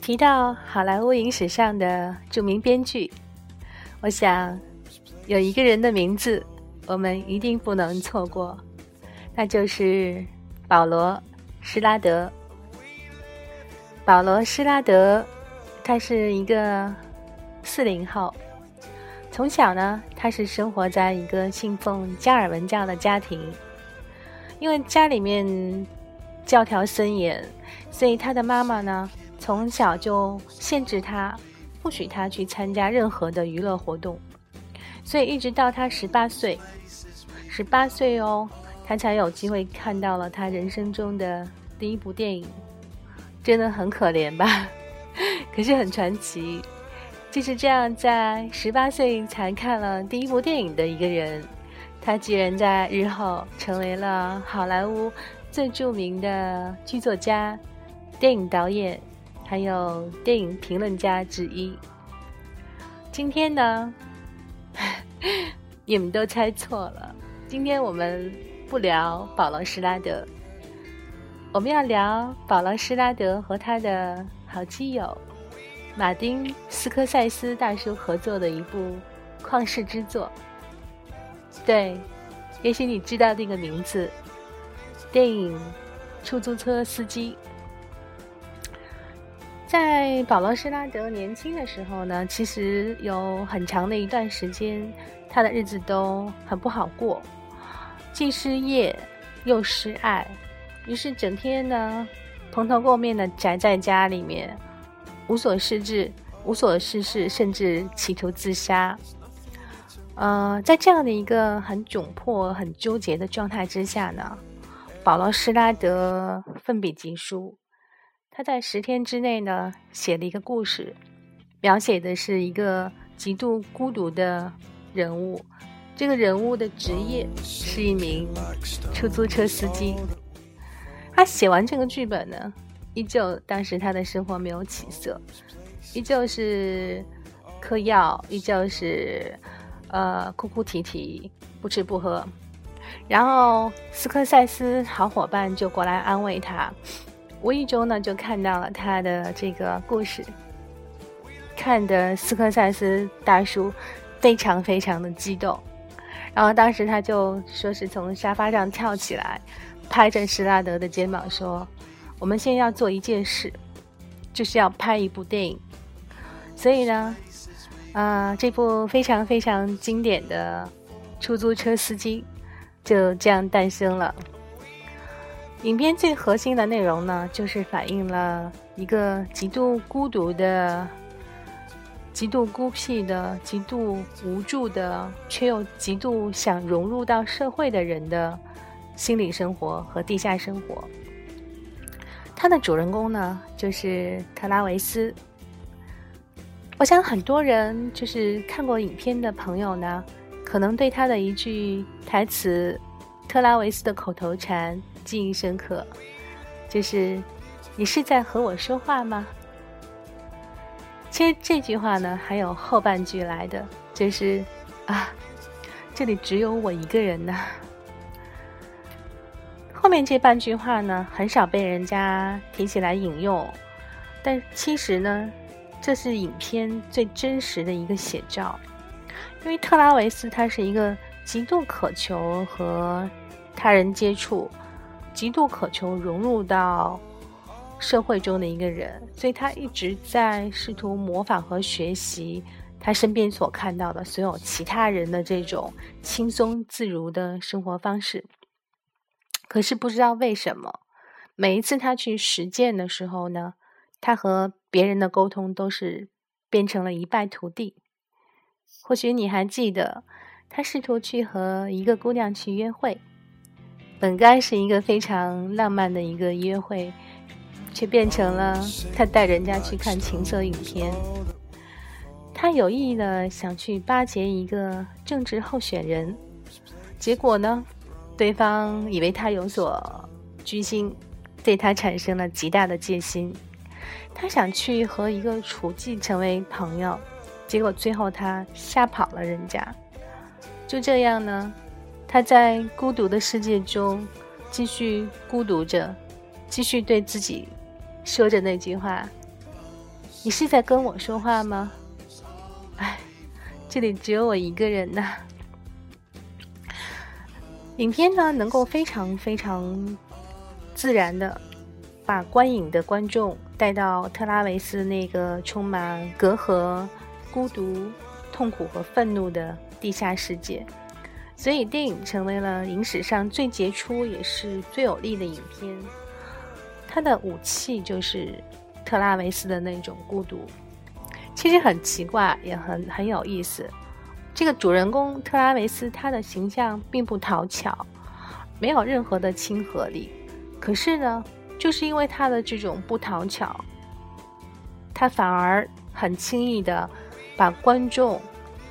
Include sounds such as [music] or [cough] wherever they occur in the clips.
提到好莱坞影史上的著名编剧，我想有一个人的名字我们一定不能错过，那就是保罗·施拉德。保罗·施拉德，他是一个四零后，从小呢，他是生活在一个信奉加尔文教的家庭，因为家里面教条森严，所以他的妈妈呢。从小就限制他，不许他去参加任何的娱乐活动，所以一直到他十八岁，十八岁哦，他才有机会看到了他人生中的第一部电影，真的很可怜吧？[laughs] 可是很传奇，就是这样在十八岁才看了第一部电影的一个人，他居然在日后成为了好莱坞最著名的剧作家、电影导演。还有电影评论家之一。今天呢，[laughs] 你们都猜错了。今天我们不聊保罗·施拉德，我们要聊保罗·施拉德和他的好基友马丁·斯科塞斯大叔合作的一部旷世之作。对，也许你知道这个名字，电影《出租车司机》。在保罗·施拉德年轻的时候呢，其实有很长的一段时间，他的日子都很不好过，既失业又失爱，于是整天呢蓬头垢面的宅在家里面，无所事事，无所事事，甚至企图自杀。呃，在这样的一个很窘迫、很纠结的状态之下呢，保罗·施拉德奋笔疾书。他在十天之内呢，写了一个故事，描写的是一个极度孤独的人物。这个人物的职业是一名出租车司机。他写完这个剧本呢，依旧当时他的生活没有起色，依旧是嗑药，依旧是呃哭哭啼啼，不吃不喝。然后斯科塞斯好伙伴就过来安慰他。无意中呢，就看到了他的这个故事，看的斯科塞斯大叔非常非常的激动，然后当时他就说是从沙发上跳起来，拍着施拉德的肩膀说：“我们现在要做一件事，就是要拍一部电影。”所以呢，啊，这部非常非常经典的出租车司机就这样诞生了。影片最核心的内容呢，就是反映了一个极度孤独的、极度孤僻的、极度无助的，却又极度想融入到社会的人的心理生活和地下生活。他的主人公呢，就是特拉维斯。我想很多人就是看过影片的朋友呢，可能对他的一句台词。特拉维斯的口头禅记忆深刻，就是“你是在和我说话吗？”其实这句话呢，还有后半句来的，就是“啊，这里只有我一个人呢。”后面这半句话呢，很少被人家提起来引用，但其实呢，这是影片最真实的一个写照，因为特拉维斯他是一个极度渴求和。他人接触，极度渴求融入到社会中的一个人，所以他一直在试图模仿和学习他身边所看到的所有其他人的这种轻松自如的生活方式。可是不知道为什么，每一次他去实践的时候呢，他和别人的沟通都是变成了一败涂地。或许你还记得，他试图去和一个姑娘去约会。本该是一个非常浪漫的一个约会，却变成了他带人家去看情色影片。他有意的想去巴结一个政治候选人，结果呢，对方以为他有所居心，对他产生了极大的戒心。他想去和一个厨妓成为朋友，结果最后他吓跑了人家。就这样呢。他在孤独的世界中继续孤独着，继续对自己说着那句话：“你是在跟我说话吗？”哎，这里只有我一个人呐。影片呢，能够非常非常自然的把观影的观众带到特拉维斯那个充满隔阂、孤独、痛苦和愤怒的地下世界，所以电影成为了影史上最杰出也是最有力的影片。它的武器就是特拉维斯的那种孤独。其实很奇怪，也很很有意思。这个主人公特拉维斯，他的形象并不讨巧，没有任何的亲和力。可是呢，就是因为他的这种不讨巧，他反而很轻易的把观众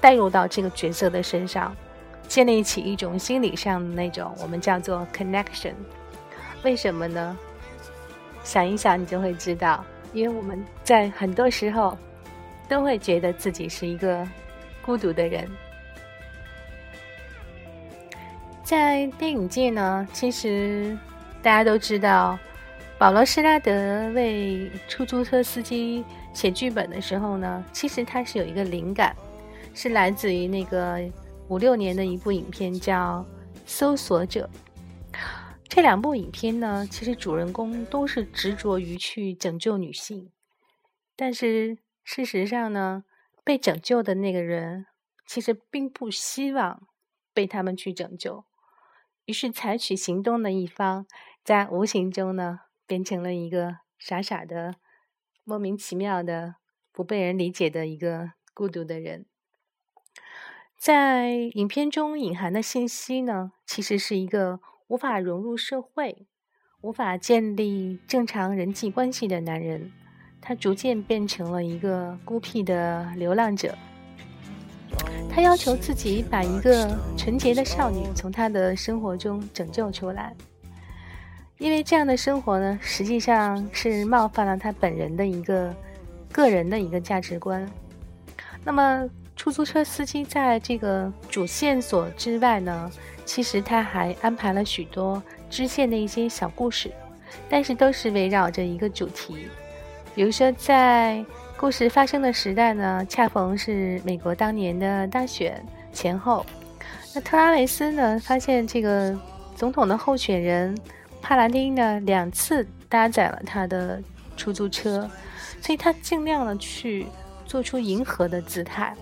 带入到这个角色的身上，建立起一种心理上的那种我们叫做 connection。为什么呢？想一想，你就会知道，因为我们在很多时候都会觉得自己是一个。孤独的人，在电影界呢，其实大家都知道，保罗·施拉德为出租车司机写剧本的时候呢，其实他是有一个灵感，是来自于那个五六年的一部影片叫《搜索者》。这两部影片呢，其实主人公都是执着于去拯救女性，但是事实上呢。被拯救的那个人其实并不希望被他们去拯救，于是采取行动的一方在无形中呢变成了一个傻傻的、莫名其妙的、不被人理解的一个孤独的人。在影片中隐含的信息呢，其实是一个无法融入社会、无法建立正常人际关系的男人。他逐渐变成了一个孤僻的流浪者。他要求自己把一个纯洁的少女从他的生活中拯救出来，因为这样的生活呢，实际上是冒犯了他本人的一个个人的一个价值观。那么，出租车司机在这个主线索之外呢，其实他还安排了许多支线的一些小故事，但是都是围绕着一个主题。比如说，在故事发生的时代呢，恰逢是美国当年的大选前后。那特拉维斯呢，发现这个总统的候选人帕兰丁呢，两次搭载了他的出租车，所以他尽量的去做出迎合的姿态。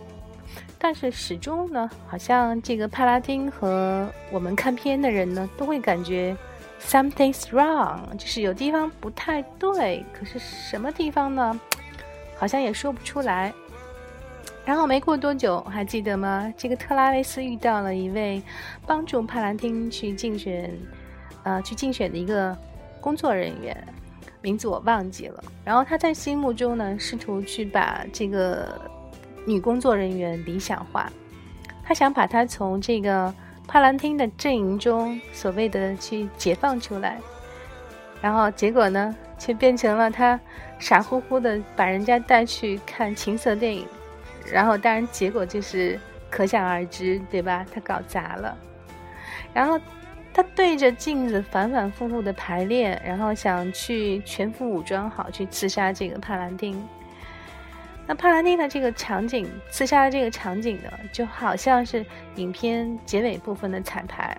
但是始终呢，好像这个帕拉丁和我们看片的人呢，都会感觉。Something's wrong，就是有地方不太对，可是什么地方呢？好像也说不出来。然后没过多久，还记得吗？这个特拉维斯遇到了一位帮助帕拉丁去竞选，呃，去竞选的一个工作人员，名字我忘记了。然后他在心目中呢，试图去把这个女工作人员理想化，他想把她从这个。帕兰汀的阵营中，所谓的去解放出来，然后结果呢，却变成了他傻乎乎的把人家带去看情色电影，然后当然结果就是可想而知，对吧？他搞砸了，然后他对着镜子反反复复的排练，然后想去全副武装好去刺杀这个帕兰汀。那帕兰丁的这个场景，刺杀的这个场景呢，就好像是影片结尾部分的彩排。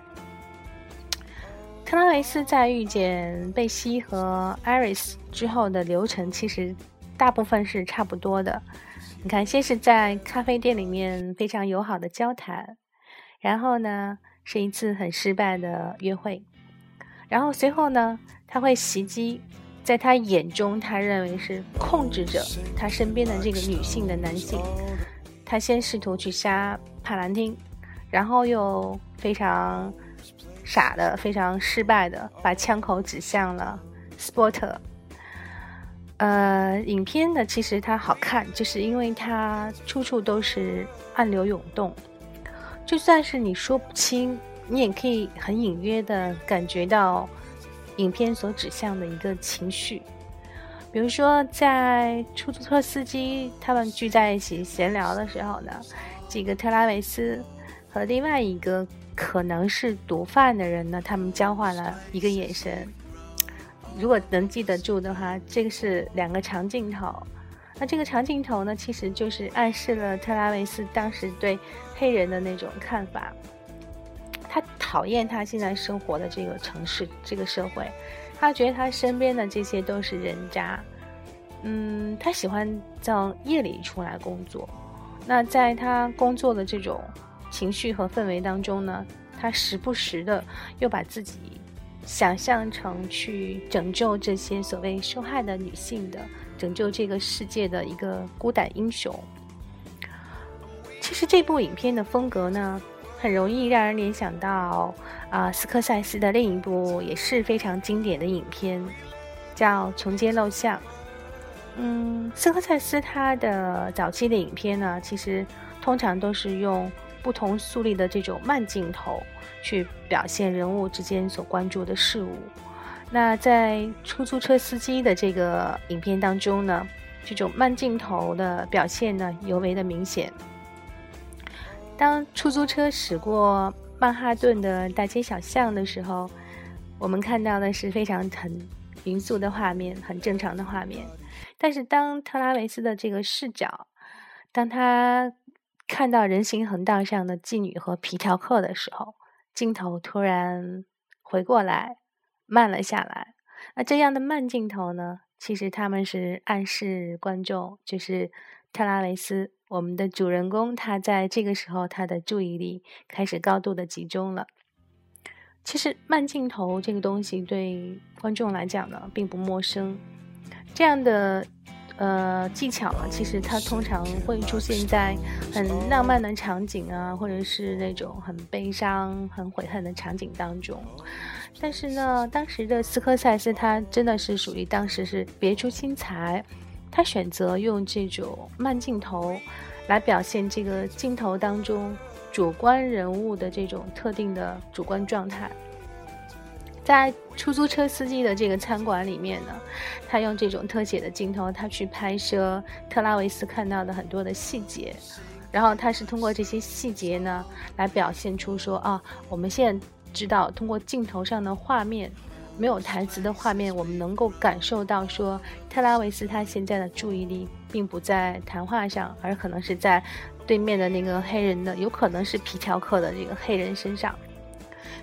特拉维斯在遇见贝西和艾瑞斯之后的流程，其实大部分是差不多的。你看，先是在咖啡店里面非常友好的交谈，然后呢是一次很失败的约会，然后随后呢他会袭击。在他眼中，他认为是控制着他身边的这个女性的男性。他先试图去杀帕兰汀，然后又非常傻的、非常失败的把枪口指向了斯波特。呃，影片呢，其实它好看，就是因为它处处都是暗流涌动，就算是你说不清，你也可以很隐约的感觉到。影片所指向的一个情绪，比如说，在出租车司机他们聚在一起闲聊的时候呢，这个特拉维斯和另外一个可能是毒贩的人呢，他们交换了一个眼神。如果能记得住的话，这个是两个长镜头。那这个长镜头呢，其实就是暗示了特拉维斯当时对黑人的那种看法。他讨厌他现在生活的这个城市、这个社会，他觉得他身边的这些都是人渣。嗯，他喜欢在夜里出来工作。那在他工作的这种情绪和氛围当中呢，他时不时的又把自己想象成去拯救这些所谓受害的女性的。拯救这个世界的一个孤胆英雄。其实这部影片的风格呢，很容易让人联想到啊，斯科塞斯的另一部也是非常经典的影片，叫《穷街陋巷》。嗯，斯科塞斯他的早期的影片呢，其实通常都是用不同速率的这种慢镜头去表现人物之间所关注的事物。那在出租车司机的这个影片当中呢，这种慢镜头的表现呢尤为的明显。当出租车驶过曼哈顿的大街小巷的时候，我们看到的是非常很匀速的画面，很正常的画面。但是当特拉维斯的这个视角，当他看到人行横道上的妓女和皮条客的时候，镜头突然回过来。慢了下来，那这样的慢镜头呢？其实他们是暗示观众，就是特拉维斯，我们的主人公，他在这个时候他的注意力开始高度的集中了。其实慢镜头这个东西对观众来讲呢，并不陌生。这样的呃技巧呢，其实它通常会出现在很浪漫的场景啊，或者是那种很悲伤、很悔恨的场景当中。但是呢，当时的斯科塞斯他真的是属于当时是别出心裁，他选择用这种慢镜头来表现这个镜头当中主观人物的这种特定的主观状态。在出租车司机的这个餐馆里面呢，他用这种特写的镜头，他去拍摄特拉维斯看到的很多的细节，然后他是通过这些细节呢来表现出说啊，我们现在。知道通过镜头上的画面，没有台词的画面，我们能够感受到说，特拉维斯他现在的注意力并不在谈话上，而可能是在对面的那个黑人的，有可能是皮条客的这个黑人身上。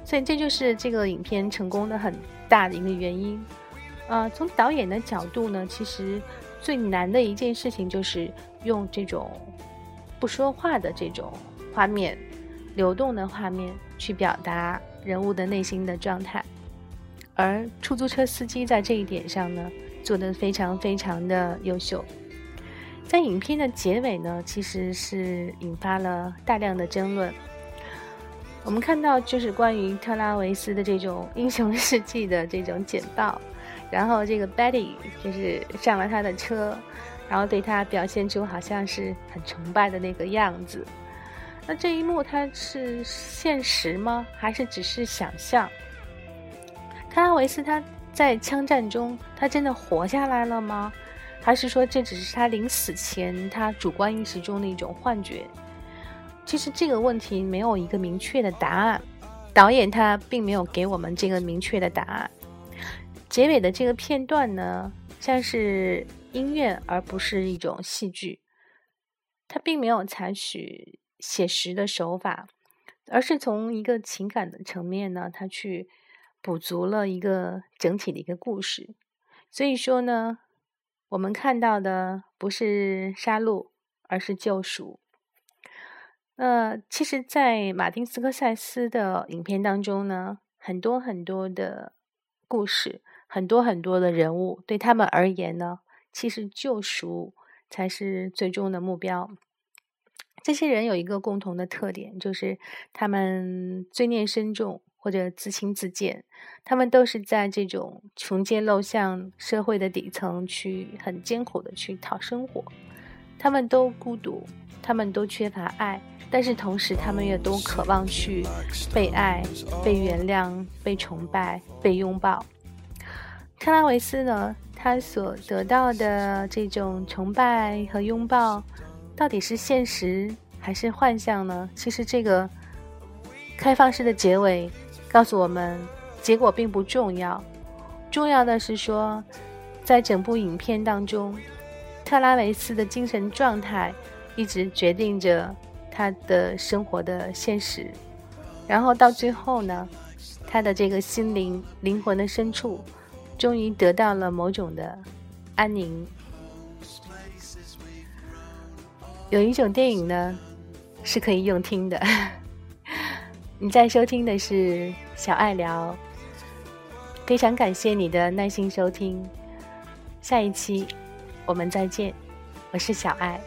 所以这就是这个影片成功的很大的一个原因。啊，从导演的角度呢，其实最难的一件事情就是用这种不说话的这种画面，流动的画面去表达。人物的内心的状态，而出租车司机在这一点上呢，做得非常非常的优秀。在影片的结尾呢，其实是引发了大量的争论。我们看到就是关于特拉维斯的这种 [laughs] 英雄事迹的这种简报，然后这个 Betty 就是上了他的车，然后对他表现出好像是很崇拜的那个样子。那这一幕它是现实吗？还是只是想象？特拉维斯他在枪战中，他真的活下来了吗？还是说这只是他临死前他主观意识中的一种幻觉？其实这个问题没有一个明确的答案，导演他并没有给我们这个明确的答案。结尾的这个片段呢，像是音乐而不是一种戏剧，他并没有采取。写实的手法，而是从一个情感的层面呢，他去补足了一个整体的一个故事。所以说呢，我们看到的不是杀戮，而是救赎。呃，其实，在马丁斯科塞斯的影片当中呢，很多很多的故事，很多很多的人物，对他们而言呢，其实救赎才是最终的目标。这些人有一个共同的特点，就是他们罪孽深重或者自轻自贱。他们都是在这种穷街陋巷社会的底层去很艰苦的去讨生活。他们都孤独，他们都缺乏爱，但是同时他们也都渴望去被爱、被原谅、被崇拜、被拥抱。特拉维斯呢，他所得到的这种崇拜和拥抱。到底是现实还是幻象呢？其实这个开放式的结尾告诉我们，结果并不重要。重要的是说，在整部影片当中，特拉维斯的精神状态一直决定着他的生活的现实。然后到最后呢，他的这个心灵灵魂的深处，终于得到了某种的安宁。有一种电影呢，是可以用听的。你在收听的是小爱聊。非常感谢你的耐心收听，下一期我们再见，我是小爱。